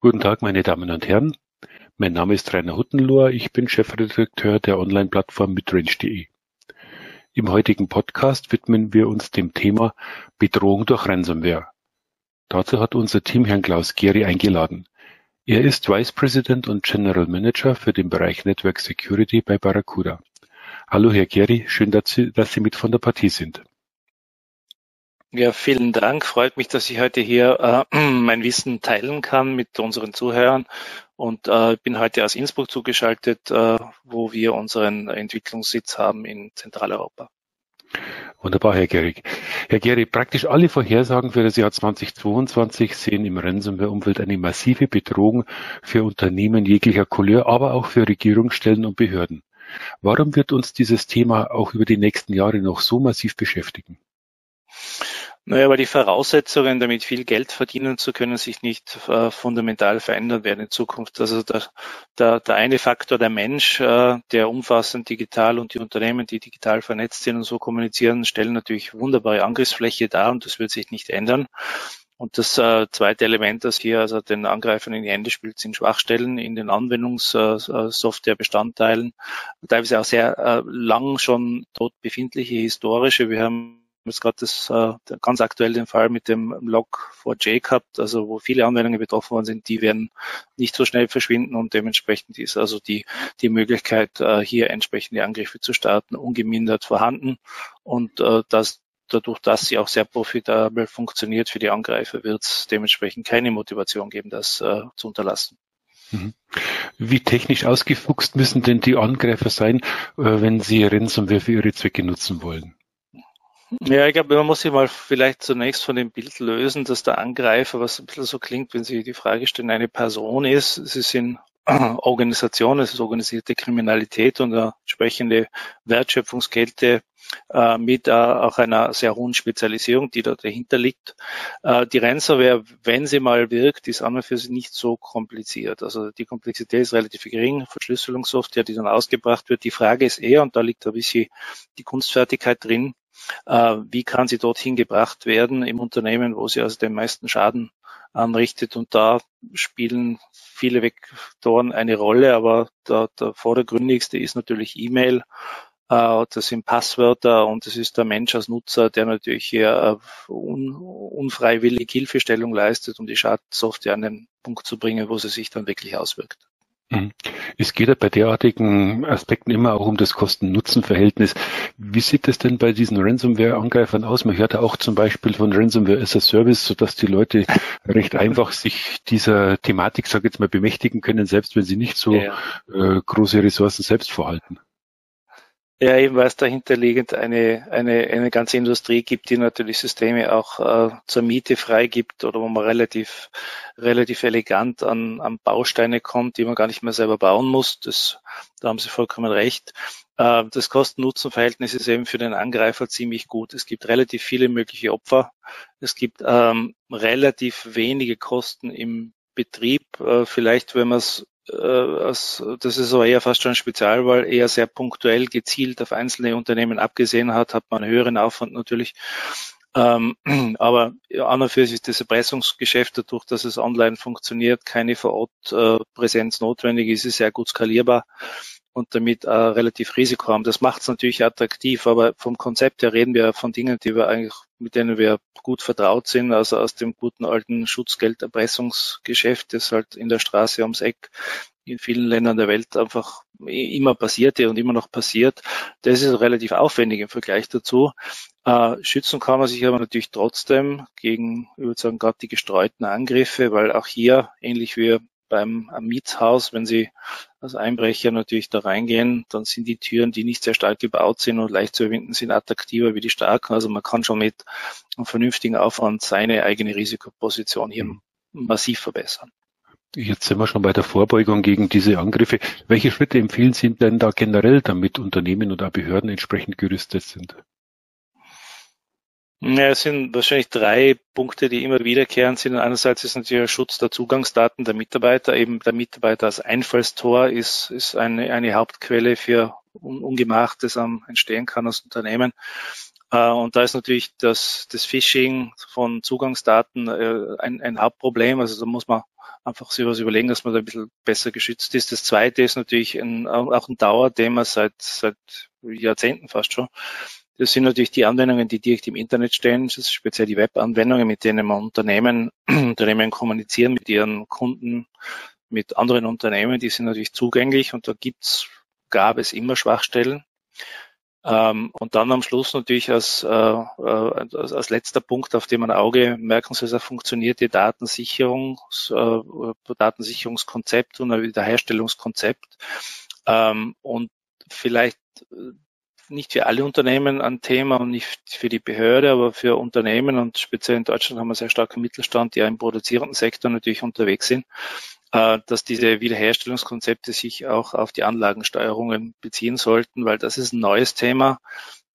Guten Tag, meine Damen und Herren. Mein Name ist Rainer Huttenlohr. Ich bin Chefredakteur der Online-Plattform midrange.de. Im heutigen Podcast widmen wir uns dem Thema Bedrohung durch Ransomware. Dazu hat unser Team Herrn Klaus Gehry eingeladen. Er ist Vice President und General Manager für den Bereich Network Security bei Barracuda. Hallo Herr Gehry, schön, dass Sie, dass Sie mit von der Partie sind. Ja, vielen Dank. Freut mich, dass ich heute hier äh, mein Wissen teilen kann mit unseren Zuhörern. Und äh, bin heute aus Innsbruck zugeschaltet, äh, wo wir unseren Entwicklungssitz haben in Zentraleuropa. Wunderbar, Herr Gehrig. Herr Gehrig, praktisch alle Vorhersagen für das Jahr 2022 sehen im Ransomware-Umfeld eine massive Bedrohung für Unternehmen jeglicher Couleur, aber auch für Regierungsstellen und Behörden. Warum wird uns dieses Thema auch über die nächsten Jahre noch so massiv beschäftigen? Naja, weil die Voraussetzungen, damit viel Geld verdienen zu können, sich nicht äh, fundamental verändern werden in Zukunft. Also der, der, der eine Faktor, der Mensch, äh, der umfassend digital und die Unternehmen, die digital vernetzt sind und so kommunizieren, stellen natürlich wunderbare Angriffsfläche dar und das wird sich nicht ändern. Und das äh, zweite Element, das hier also den Angreifern in die Hände spielt, sind Schwachstellen in den Anwendungssoftwarebestandteilen, teilweise auch sehr äh, lang schon dort befindliche historische. Wir haben jetzt gerade das äh, ganz aktuell den Fall mit dem Log4j gehabt, also wo viele Anwendungen betroffen worden sind, die werden nicht so schnell verschwinden und dementsprechend ist also die, die Möglichkeit, äh, hier entsprechende Angriffe zu starten, ungemindert vorhanden und äh, das dadurch, dass sie auch sehr profitabel funktioniert für die Angreifer, wird es dementsprechend keine Motivation geben, das äh, zu unterlassen. Mhm. Wie technisch ausgefuchst müssen denn die Angreifer sein, äh, wenn sie Ransomware für ihre Zwecke nutzen wollen? Ja, ich glaube, man muss sich mal vielleicht zunächst von dem Bild lösen, dass der Angreifer, was ein bisschen so klingt, wenn Sie die Frage stellen, eine Person ist. Sie sind Organisationen, es ist organisierte Kriminalität und eine entsprechende Wertschöpfungskette äh, mit äh, auch einer sehr hohen Spezialisierung, die da dahinter liegt. Äh, die Ransomware, wenn sie mal wirkt, ist und für sich nicht so kompliziert. Also die Komplexität ist relativ gering, Verschlüsselungssoftware, die dann ausgebracht wird. Die Frage ist eher, und da liegt ein bisschen die Kunstfertigkeit drin, wie kann sie dorthin gebracht werden im Unternehmen, wo sie also den meisten Schaden anrichtet. Und da spielen viele Vektoren eine Rolle, aber der, der vordergründigste ist natürlich E-Mail. Äh, das sind Passwörter und es ist der Mensch als Nutzer, der natürlich hier äh, un, unfreiwillig Hilfestellung leistet, um die Schadsoftware an den Punkt zu bringen, wo sie sich dann wirklich auswirkt. Mhm. Es geht ja bei derartigen Aspekten immer auch um das Kosten-Nutzen-Verhältnis. Wie sieht es denn bei diesen Ransomware-Angreifern aus? Man hört ja auch zum Beispiel von Ransomware as a Service, sodass die Leute recht einfach sich dieser Thematik, sag ich jetzt mal, bemächtigen können, selbst wenn sie nicht so ja. äh, große Ressourcen selbst vorhalten. Ja, eben weil es dahinterliegend eine, eine, eine ganze Industrie gibt, die natürlich Systeme auch äh, zur Miete freigibt oder wo man relativ, relativ elegant an, an Bausteine kommt, die man gar nicht mehr selber bauen muss. Das, da haben Sie vollkommen recht. Äh, das Kosten-Nutzen-Verhältnis ist eben für den Angreifer ziemlich gut. Es gibt relativ viele mögliche Opfer. Es gibt ähm, relativ wenige Kosten im Betrieb. Äh, vielleicht, wenn man es das ist aber eher fast schon ein Spezialwahl, eher sehr punktuell gezielt auf einzelne Unternehmen abgesehen hat, hat man einen höheren Aufwand natürlich. Ähm, aber an und für sich ist das Erpressungsgeschäft dadurch, dass es online funktioniert, keine vor Ort äh, Präsenz notwendig ist, ist sehr gut skalierbar und damit äh, relativ risikoarm. Das macht es natürlich attraktiv, aber vom Konzept her reden wir von Dingen, die wir eigentlich, mit denen wir gut vertraut sind, also aus dem guten alten Schutzgelderpressungsgeschäft, das halt in der Straße ums Eck in vielen Ländern der Welt einfach immer passierte und immer noch passiert. Das ist relativ aufwendig im Vergleich dazu. Äh, schützen kann man sich aber natürlich trotzdem gegen, ich würde sagen, gerade die gestreuten Angriffe, weil auch hier, ähnlich wie beim Mietshaus, wenn Sie als Einbrecher natürlich da reingehen, dann sind die Türen, die nicht sehr stark gebaut sind und leicht zu überwinden sind, attraktiver wie die starken. Also man kann schon mit einem vernünftigen Aufwand seine eigene Risikoposition hier mhm. massiv verbessern. Jetzt sind wir schon bei der Vorbeugung gegen diese Angriffe. Welche Schritte empfehlen Sie denn da generell, damit Unternehmen oder Behörden entsprechend gerüstet sind? Ja, es sind wahrscheinlich drei Punkte, die immer wiederkehrend sind. Einerseits ist natürlich der Schutz der Zugangsdaten der Mitarbeiter. Eben der Mitarbeiter als Einfallstor ist, ist eine, eine Hauptquelle für Ungemach, das am entstehen kann als Unternehmen. Äh, und da ist natürlich das, das Phishing von Zugangsdaten äh, ein, ein Hauptproblem. Also da muss man einfach sich was überlegen, dass man da ein bisschen besser geschützt ist. Das zweite ist natürlich ein, auch ein Dauerthema seit, seit Jahrzehnten fast schon. Das sind natürlich die Anwendungen, die direkt im Internet stehen. Das ist speziell die Web-Anwendungen, mit denen man Unternehmen, Unternehmen kommunizieren mit ihren Kunden, mit anderen Unternehmen. Die sind natürlich zugänglich und da gibt's, gab es immer Schwachstellen. Ähm, und dann am Schluss natürlich als, äh, äh als, als, letzter Punkt, auf den man Auge merken soll, dass funktioniert die Datensicherung, äh, Datensicherungskonzept und ein Wiederherstellungskonzept. Ähm, und vielleicht nicht für alle Unternehmen ein Thema und nicht für die Behörde, aber für Unternehmen und speziell in Deutschland haben wir sehr starken Mittelstand, die ja im produzierenden Sektor natürlich unterwegs sind. Äh, dass diese Wiederherstellungskonzepte sich auch auf die Anlagensteuerungen beziehen sollten, weil das ist ein neues Thema,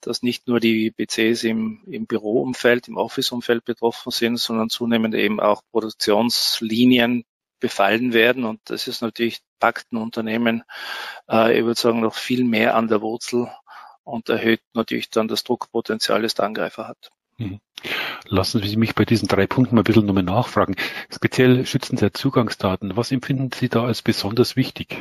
dass nicht nur die PCs im, im Büroumfeld, im Office-Umfeld betroffen sind, sondern zunehmend eben auch Produktionslinien befallen werden. Und das ist natürlich, packt ein Unternehmen, äh, ich würde sagen, noch viel mehr an der Wurzel und erhöht natürlich dann das Druckpotenzial, das der Angreifer hat. Mhm. Lassen Sie mich bei diesen drei Punkten mal ein bisschen nochmal nachfragen. Speziell Schützen der Zugangsdaten. Was empfinden Sie da als besonders wichtig?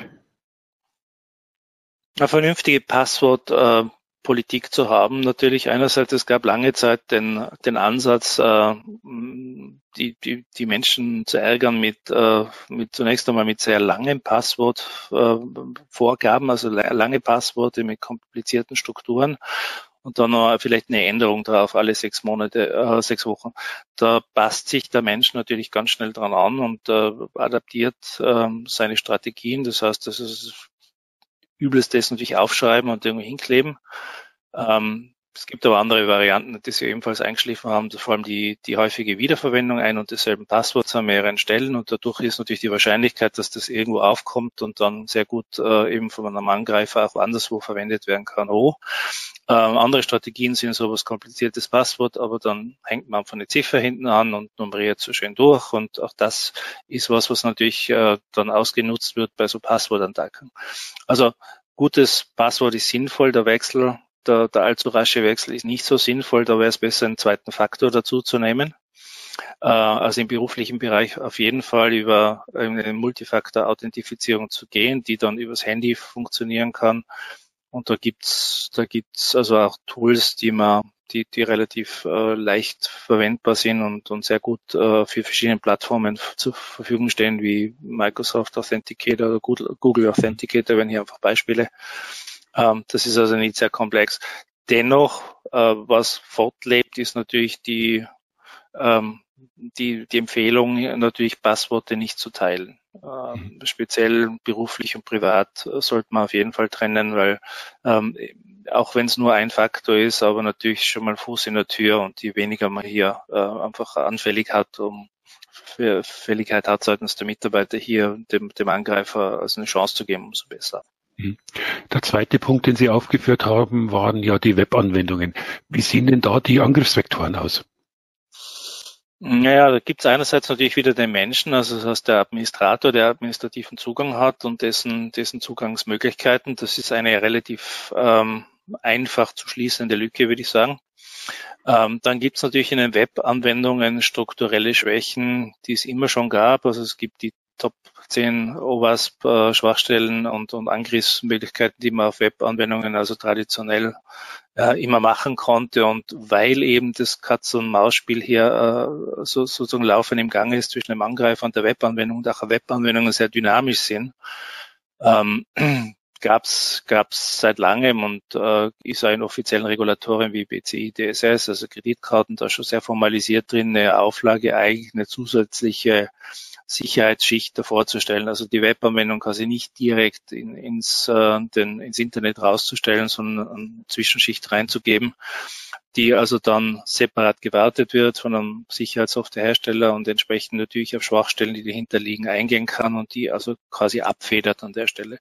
Eine vernünftige Passwortpolitik äh, zu haben. Natürlich einerseits, es gab lange Zeit den, den Ansatz, äh, die, die, die Menschen zu ärgern mit, äh, mit zunächst einmal mit sehr langen Passwortvorgaben, also lange Passworte mit komplizierten Strukturen und dann noch vielleicht eine Änderung drauf alle sechs Monate, äh, sechs Wochen. Da passt sich der Mensch natürlich ganz schnell dran an und äh, adaptiert äh, seine Strategien. Das heißt, das ist übelst das natürlich aufschreiben und irgendwie hinkleben. Ähm, es gibt aber andere Varianten, die Sie ebenfalls eingeschliffen haben, vor allem die, die häufige Wiederverwendung ein und desselben Passworts an mehreren Stellen und dadurch ist natürlich die Wahrscheinlichkeit, dass das irgendwo aufkommt und dann sehr gut äh, eben von einem Angreifer auch anderswo verwendet werden kann, hoch. Ähm, andere Strategien sind sowas kompliziertes Passwort, aber dann hängt man einfach eine Ziffer hinten an und nummeriert so schön durch und auch das ist was, was natürlich äh, dann ausgenutzt wird bei so Passwortattacken. Also gutes Passwort ist sinnvoll, der Wechsel der, der allzu rasche Wechsel ist nicht so sinnvoll. Da wäre es besser, einen zweiten Faktor dazu zu nehmen. Äh, also im beruflichen Bereich auf jeden Fall über eine Multifaktor-Authentifizierung zu gehen, die dann übers Handy funktionieren kann. Und da gibt's, da gibt's also auch Tools, die man, die, die relativ äh, leicht verwendbar sind und, und sehr gut äh, für verschiedene Plattformen zur Verfügung stehen, wie Microsoft Authenticator oder Google, Authenticator, wenn hier einfach Beispiele. Ähm, das ist also nicht sehr komplex. Dennoch, äh, was fortlebt, ist natürlich die, ähm, die, die Empfehlung, natürlich Passworte nicht zu teilen. Ähm, mhm. Speziell beruflich und privat äh, sollte man auf jeden Fall trennen, weil ähm, auch wenn es nur ein Faktor ist, aber natürlich schon mal Fuß in der Tür und je weniger man hier äh, einfach anfällig hat, um Fälligkeit hat seitens der Mitarbeiter hier dem, dem Angreifer also eine Chance zu geben, umso besser. Mhm. Der zweite Punkt, den Sie aufgeführt haben, waren ja die Webanwendungen. Wie sehen denn da die Angriffsvektoren aus? Naja, da gibt es einerseits natürlich wieder den Menschen, also das heißt der Administrator, der administrativen Zugang hat und dessen, dessen Zugangsmöglichkeiten. Das ist eine relativ ähm, einfach zu schließende Lücke, würde ich sagen. Ähm, dann gibt es natürlich in den Webanwendungen strukturelle Schwächen, die es immer schon gab. Also es gibt die Top 10 OWASP-Schwachstellen und, und Angriffsmöglichkeiten, die man auf Webanwendungen also traditionell äh, immer machen konnte. Und weil eben das Katz- und Maus-Spiel hier äh, so, sozusagen laufend im Gange ist zwischen dem Angreifer und der Webanwendung und auch Webanwendungen sehr dynamisch sind, ähm, gab's gab's seit langem und äh, ist auch in offiziellen Regulatorien wie BCI, DSS, also Kreditkarten, da schon sehr formalisiert drin, eine Auflage eigentlich eine zusätzliche Sicherheitsschicht davor zu stellen. Also die Webanwendung quasi nicht direkt in, ins, äh, den, ins Internet rauszustellen, sondern eine Zwischenschicht reinzugeben, die also dann separat gewartet wird von einem Sicherheitssoftwarehersteller und entsprechend natürlich auf Schwachstellen, die dahinter liegen, eingehen kann und die also quasi abfedert an der Stelle.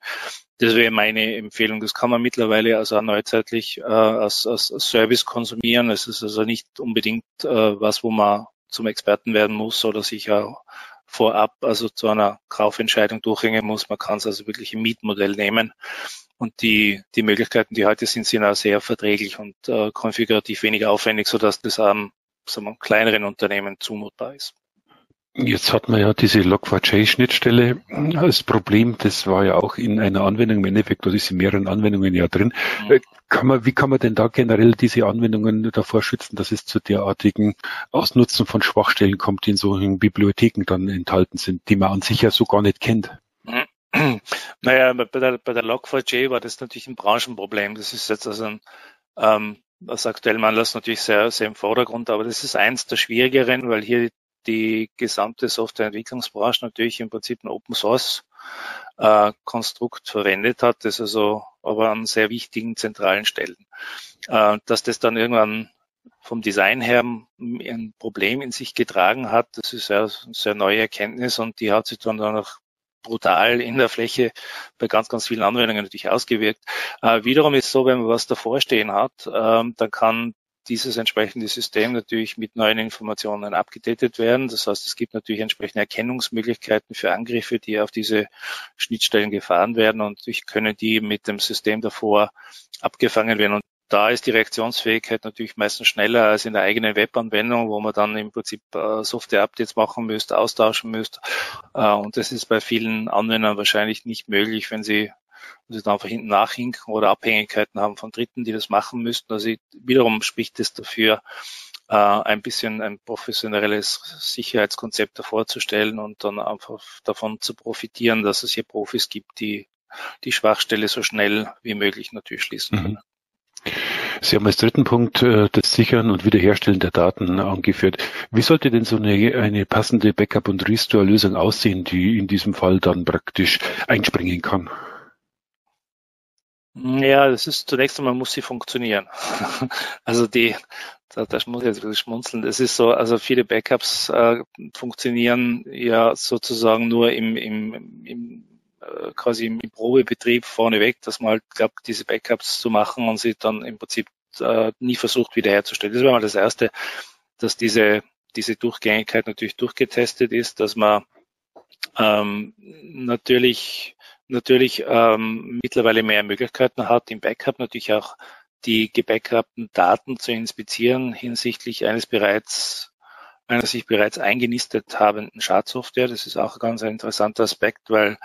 Das wäre meine Empfehlung. Das kann man mittlerweile also auch neuzeitlich äh, als, als Service konsumieren. Es ist also nicht unbedingt äh, was, wo man zum Experten werden muss oder sich auch vorab also zu einer Kaufentscheidung durchhängen muss. Man kann es also wirklich im Mietmodell nehmen. Und die, die Möglichkeiten, die heute sind, sind auch sehr verträglich und äh, konfigurativ weniger aufwendig, sodass das einem sagen wir, kleineren Unternehmen zumutbar ist. Jetzt hat man ja diese Log4j-Schnittstelle als Problem. Das war ja auch in einer Anwendung im Endeffekt, oder ist in mehreren Anwendungen ja drin. Mhm. Kann man, wie kann man denn da generell diese Anwendungen davor schützen, dass es zu derartigen Ausnutzen von Schwachstellen kommt, die in solchen Bibliotheken dann enthalten sind, die man an sich ja so gar nicht kennt? Naja, bei der, bei der Log4j war das natürlich ein Branchenproblem. Das ist jetzt also ein, ähm, aus aktuellem Anlass natürlich sehr, sehr im Vordergrund, aber das ist eins der schwierigeren, weil hier die gesamte Softwareentwicklungsbranche natürlich im Prinzip ein Open Source äh, Konstrukt verwendet hat, das also aber an sehr wichtigen zentralen Stellen. Äh, dass das dann irgendwann vom Design her ein Problem in sich getragen hat, das ist eine sehr neue Erkenntnis und die hat sich dann auch brutal in der Fläche bei ganz, ganz vielen Anwendungen natürlich ausgewirkt. Äh, wiederum ist es so, wenn man was davor stehen hat, ähm, dann kann dieses entsprechende System natürlich mit neuen Informationen abgedatet werden. Das heißt, es gibt natürlich entsprechende Erkennungsmöglichkeiten für Angriffe, die auf diese Schnittstellen gefahren werden und ich können die mit dem System davor abgefangen werden. Und da ist die Reaktionsfähigkeit natürlich meistens schneller als in der eigenen Webanwendung, wo man dann im Prinzip äh, Software-Updates machen müsste, austauschen müsste. Äh, und das ist bei vielen Anwendern wahrscheinlich nicht möglich, wenn sie und sie dann einfach hinten nachhinken oder Abhängigkeiten haben von Dritten, die das machen müssten. Also wiederum spricht es dafür, äh, ein bisschen ein professionelles Sicherheitskonzept darzustellen und dann einfach davon zu profitieren, dass es hier Profis gibt, die die Schwachstelle so schnell wie möglich natürlich schließen können. Mhm. Sie haben als dritten Punkt äh, das Sichern und Wiederherstellen der Daten angeführt. Wie sollte denn so eine, eine passende Backup- und Restore-Lösung aussehen, die in diesem Fall dann praktisch einspringen kann? Ja, das ist zunächst einmal muss sie funktionieren. also die, da, da muss ich jetzt wirklich schmunzeln. Es ist so, also viele Backups äh, funktionieren ja sozusagen nur im, im, im äh, quasi im Probebetrieb vorneweg, dass man halt glaubt, diese Backups zu machen und sie dann im Prinzip äh, nie versucht wiederherzustellen. Das wäre mal das Erste, dass diese, diese Durchgängigkeit natürlich durchgetestet ist, dass man ähm, natürlich natürlich ähm, mittlerweile mehr Möglichkeiten hat, im Backup natürlich auch die gebackupten Daten zu inspizieren hinsichtlich eines bereits einer sich bereits eingenistet habenden Schadsoftware. Das ist auch ein ganz interessanter Aspekt, weil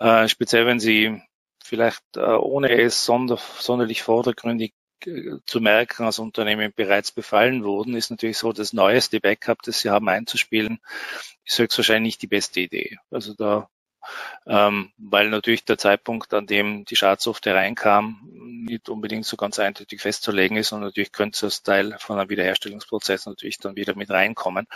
äh, speziell wenn Sie vielleicht äh, ohne es sonder, sonderlich vordergründig äh, zu merken als Unternehmen bereits befallen wurden, ist natürlich so, das neueste Backup, das Sie haben einzuspielen, ist höchstwahrscheinlich nicht die beste Idee. Also da ähm, weil natürlich der Zeitpunkt, an dem die Schadsoftware reinkam, nicht unbedingt so ganz eindeutig festzulegen ist und natürlich könnte das Teil von einem Wiederherstellungsprozess natürlich dann wieder mit reinkommen.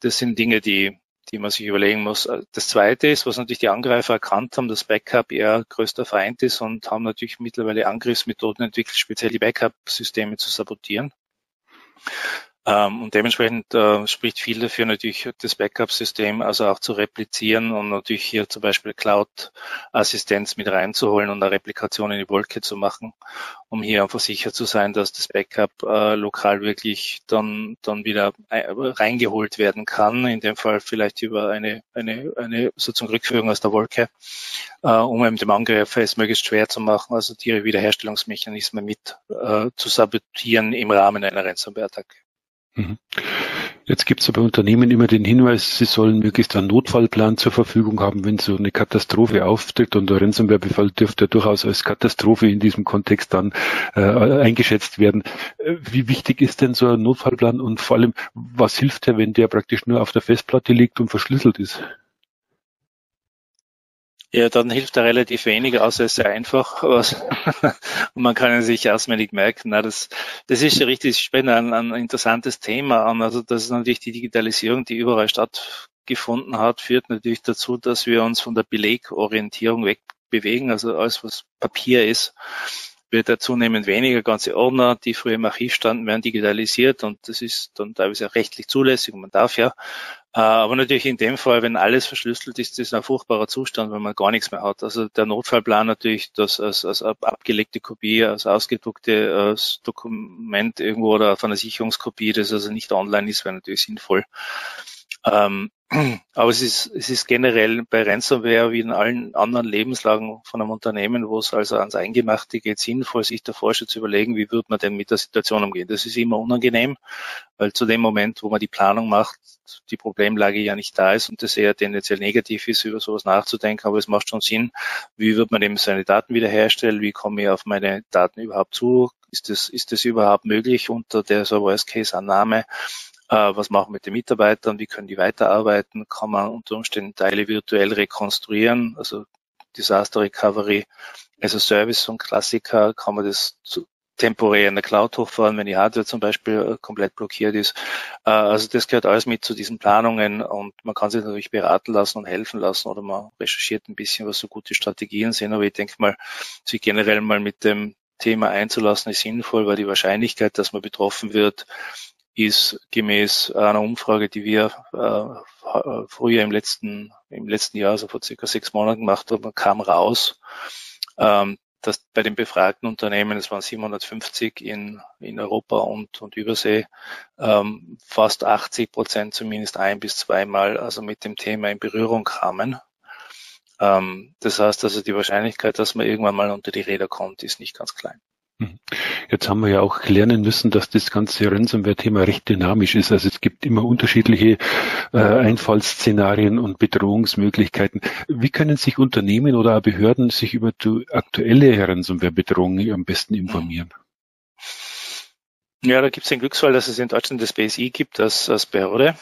Das sind Dinge, die die man sich überlegen muss. Das Zweite ist, was natürlich die Angreifer erkannt haben, dass Backup ihr größter Feind ist und haben natürlich mittlerweile Angriffsmethoden entwickelt, speziell die Backup-Systeme zu sabotieren. Ähm, und dementsprechend äh, spricht viel dafür, natürlich das Backup-System also auch zu replizieren und natürlich hier zum Beispiel Cloud-Assistenz mit reinzuholen und eine Replikation in die Wolke zu machen, um hier einfach sicher zu sein, dass das Backup äh, lokal wirklich dann, dann wieder äh, reingeholt werden kann. In dem Fall vielleicht über eine, eine, eine sozusagen Rückführung aus der Wolke, äh, um eben dem Angreifer es möglichst schwer zu machen, also die Wiederherstellungsmechanismen mit äh, zu sabotieren im Rahmen einer Ransomware-Attacke. Mhm. Jetzt gibt es bei Unternehmen immer den Hinweis, sie sollen möglichst einen Notfallplan zur Verfügung haben, wenn so eine Katastrophe auftritt und der Ransomware-Befall dürfte durchaus als Katastrophe in diesem Kontext dann äh, eingeschätzt werden. Äh, wie wichtig ist denn so ein Notfallplan und vor allem, was hilft der, wenn der praktisch nur auf der Festplatte liegt und verschlüsselt ist? Ja, dann hilft er relativ wenig, außer es ist sehr einfach. und man kann es sich auswendig merken. Na, das, das ist richtig spannend, ein, ein interessantes Thema an. Also das ist natürlich die Digitalisierung, die überall stattgefunden hat, führt natürlich dazu, dass wir uns von der Belegorientierung wegbewegen. Also alles, was Papier ist, wird da zunehmend weniger. Ganze Ordner, die früher im Archiv standen, werden digitalisiert und das ist dann teilweise auch rechtlich zulässig und man darf ja. Äh, aber natürlich in dem Fall, wenn alles verschlüsselt ist, ist ein furchtbarer Zustand, wenn man gar nichts mehr hat. Also der Notfallplan natürlich, das als, als abgelegte Kopie, als ausgedruckte als Dokument irgendwo oder auf einer Sicherungskopie, das also nicht online ist, wäre natürlich sinnvoll. Ähm, aber es ist, es ist generell bei Ransomware wie in allen anderen Lebenslagen von einem Unternehmen, wo es also ans Eingemachte geht, sinnvoll, sich davor schon zu überlegen, wie wird man denn mit der Situation umgehen. Das ist immer unangenehm, weil zu dem Moment, wo man die Planung macht, die Problemlage ja nicht da ist und das eher tendenziell negativ ist, über sowas nachzudenken. Aber es macht schon Sinn, wie wird man eben seine Daten wiederherstellen, wie komme ich auf meine Daten überhaupt zu, ist das, ist das überhaupt möglich unter der so Worst-Case-Annahme? Äh, was machen wir mit den Mitarbeitern? Wie können die weiterarbeiten? Kann man unter Umständen Teile virtuell rekonstruieren? Also Disaster Recovery as a Service, ein Klassiker, kann man das zu, temporär in der Cloud hochfahren, wenn die Hardware zum Beispiel äh, komplett blockiert ist. Äh, also das gehört alles mit zu diesen Planungen und man kann sich natürlich beraten lassen und helfen lassen oder man recherchiert ein bisschen, was so gute Strategien sind. Aber ich denke mal, sich generell mal mit dem Thema einzulassen, ist sinnvoll, weil die Wahrscheinlichkeit, dass man betroffen wird, ist gemäß einer Umfrage, die wir äh, früher im letzten, im letzten Jahr, also vor circa sechs Monaten gemacht haben, kam raus, ähm, dass bei den befragten Unternehmen, es waren 750 in, in Europa und, und Übersee, ähm, fast 80 Prozent zumindest ein bis zweimal also mit dem Thema in Berührung kamen. Ähm, das heißt also, die Wahrscheinlichkeit, dass man irgendwann mal unter die Räder kommt, ist nicht ganz klein. Mhm. Jetzt haben wir ja auch lernen müssen, dass das ganze Ransomware-Thema recht dynamisch ist. Also es gibt immer unterschiedliche äh, Einfallsszenarien und Bedrohungsmöglichkeiten. Wie können sich Unternehmen oder Behörden sich über die aktuelle Ransomware-Bedrohung am besten informieren? Ja, da gibt es den Glücksfall, dass es in Deutschland das BSI gibt als, als Behörde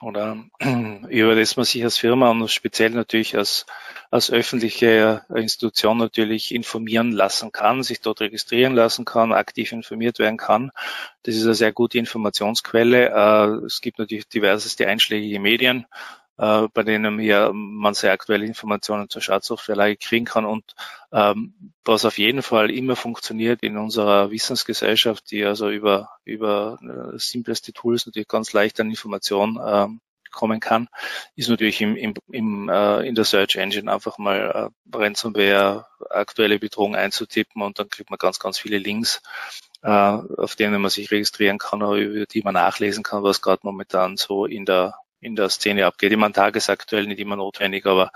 oder über das man sich als Firma und speziell natürlich als, als öffentliche Institution natürlich informieren lassen kann, sich dort registrieren lassen kann, aktiv informiert werden kann. Das ist eine sehr gute Informationsquelle. Äh, es gibt natürlich diverseste einschlägige Medien, äh, bei denen ja man sehr aktuelle Informationen zur Schadsoftwarelage kriegen kann. Und ähm, was auf jeden Fall immer funktioniert in unserer Wissensgesellschaft, die also über, über äh, simpleste Tools natürlich ganz leicht an Informationen ähm, kommen kann, ist natürlich im, im, im, äh, in der Search Engine einfach mal äh, Ransomware, aktuelle Bedrohung einzutippen und dann kriegt man ganz, ganz viele Links, äh, auf denen man sich registrieren kann, über die man nachlesen kann, was gerade momentan so in der in der Szene abgeht. Immer tagesaktuell nicht immer notwendig, aber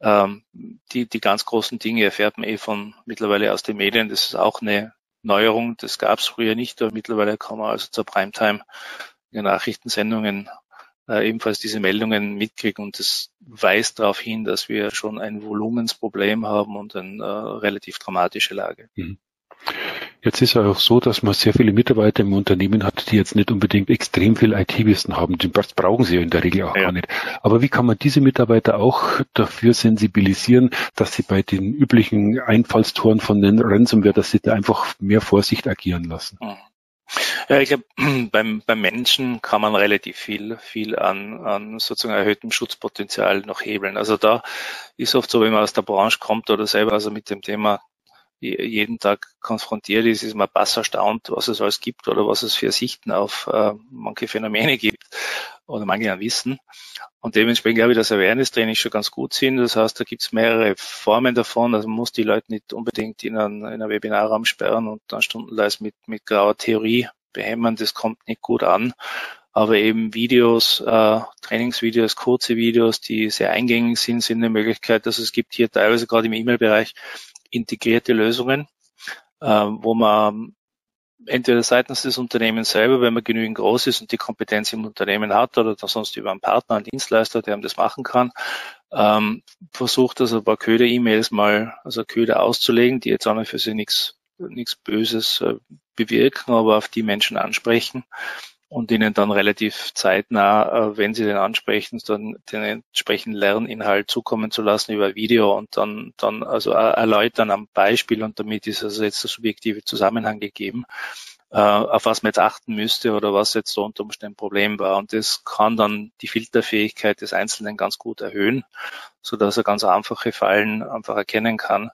ähm, die, die ganz großen Dinge erfährt man eh von mittlerweile aus den Medien. Das ist auch eine Neuerung. Das gab es früher nicht, aber mittlerweile kann man also zur Primetime in Nachrichtensendungen äh, ebenfalls diese Meldungen mitkriegen und das weist darauf hin, dass wir schon ein Volumensproblem haben und eine äh, relativ dramatische Lage. Mhm. Jetzt ist es auch so, dass man sehr viele Mitarbeiter im Unternehmen hat, die jetzt nicht unbedingt extrem viel IT-Wissen haben. Das brauchen sie ja in der Regel auch ja. gar nicht. Aber wie kann man diese Mitarbeiter auch dafür sensibilisieren, dass sie bei den üblichen Einfallstoren von den Ransomware, dass sie da einfach mehr Vorsicht agieren lassen? Ja, ich glaube, beim, beim Menschen kann man relativ viel, viel an, an sozusagen erhöhtem Schutzpotenzial noch hebeln. Also da ist oft so, wenn man aus der Branche kommt oder selber also mit dem Thema jeden Tag konfrontiert ist, ist man bass erstaunt, was es alles gibt oder was es für Sichten auf äh, manche Phänomene gibt oder manche an Wissen. Und dementsprechend glaube ich, dass Awareness-Training schon ganz gut sind. Das heißt, da gibt es mehrere Formen davon. Also man muss die Leute nicht unbedingt in einen, in einen Webinarraum sperren und dann stundenlang mit, mit grauer Theorie behämmern. Das kommt nicht gut an. Aber eben Videos, äh, Trainingsvideos, kurze Videos, die sehr eingängig sind, sind eine Möglichkeit. Also es gibt hier teilweise gerade im E-Mail-Bereich integrierte Lösungen, äh, wo man entweder seitens des Unternehmens selber, wenn man genügend groß ist und die Kompetenz im Unternehmen hat oder sonst über einen Partner, einen Dienstleister, der einem das machen kann, ähm, versucht also ein paar Köder-E-Mails mal, also Köder auszulegen, die jetzt auch nicht für sie nichts nichts Böses äh, bewirken, aber auf die Menschen ansprechen und ihnen dann relativ zeitnah, äh, wenn sie den ansprechen, dann den entsprechenden Lerninhalt zukommen zu lassen über Video und dann, dann also erläutern am Beispiel und damit ist also jetzt der subjektive Zusammenhang gegeben, äh, auf was man jetzt achten müsste oder was jetzt so unter Umständen ein Problem war. Und das kann dann die Filterfähigkeit des Einzelnen ganz gut erhöhen, so dass er ganz einfache Fallen einfach erkennen kann.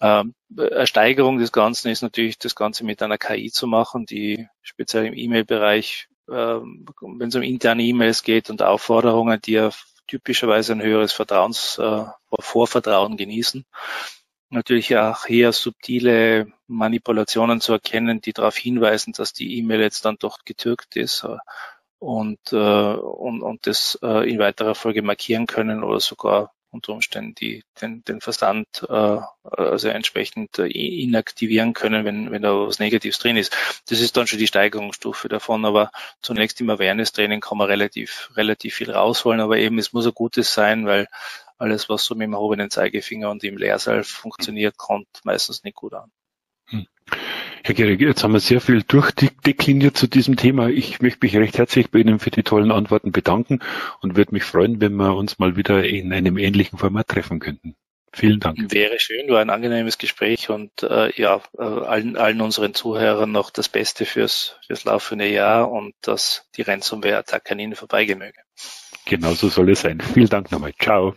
Ähm, eine Steigerung des Ganzen ist natürlich das Ganze mit einer KI zu machen, die speziell im E-Mail-Bereich, ähm, wenn es um interne E-Mails geht und Aufforderungen, die ja typischerweise ein höheres Vertrauens, äh, Vorvertrauen genießen, natürlich auch hier subtile Manipulationen zu erkennen, die darauf hinweisen, dass die E-Mail jetzt dann doch getürkt ist und, äh, und, und das äh, in weiterer Folge markieren können oder sogar unter Umständen die, den, den Versand äh, also entsprechend äh, inaktivieren können, wenn, wenn da was Negatives drin ist. Das ist dann schon die Steigerungsstufe davon, aber zunächst im Awareness-Training kann man relativ, relativ viel rausholen, aber eben es muss ein gutes sein, weil alles, was so mit dem erhobenen Zeigefinger und im Leerseil funktioniert, kommt meistens nicht gut an. Hm. Herr Gehrig, jetzt haben wir sehr viel durchdekliniert zu diesem Thema. Ich möchte mich recht herzlich bei Ihnen für die tollen Antworten bedanken und würde mich freuen, wenn wir uns mal wieder in einem ähnlichen Format treffen könnten. Vielen Dank. Wäre schön, war ein angenehmes Gespräch und äh, ja, äh, allen, allen unseren Zuhörern noch das Beste fürs, fürs laufende Jahr und dass die Ransomware-Attacke an Ihnen vorbeigehen möge. Genau so soll es sein. Vielen Dank nochmal. Ciao.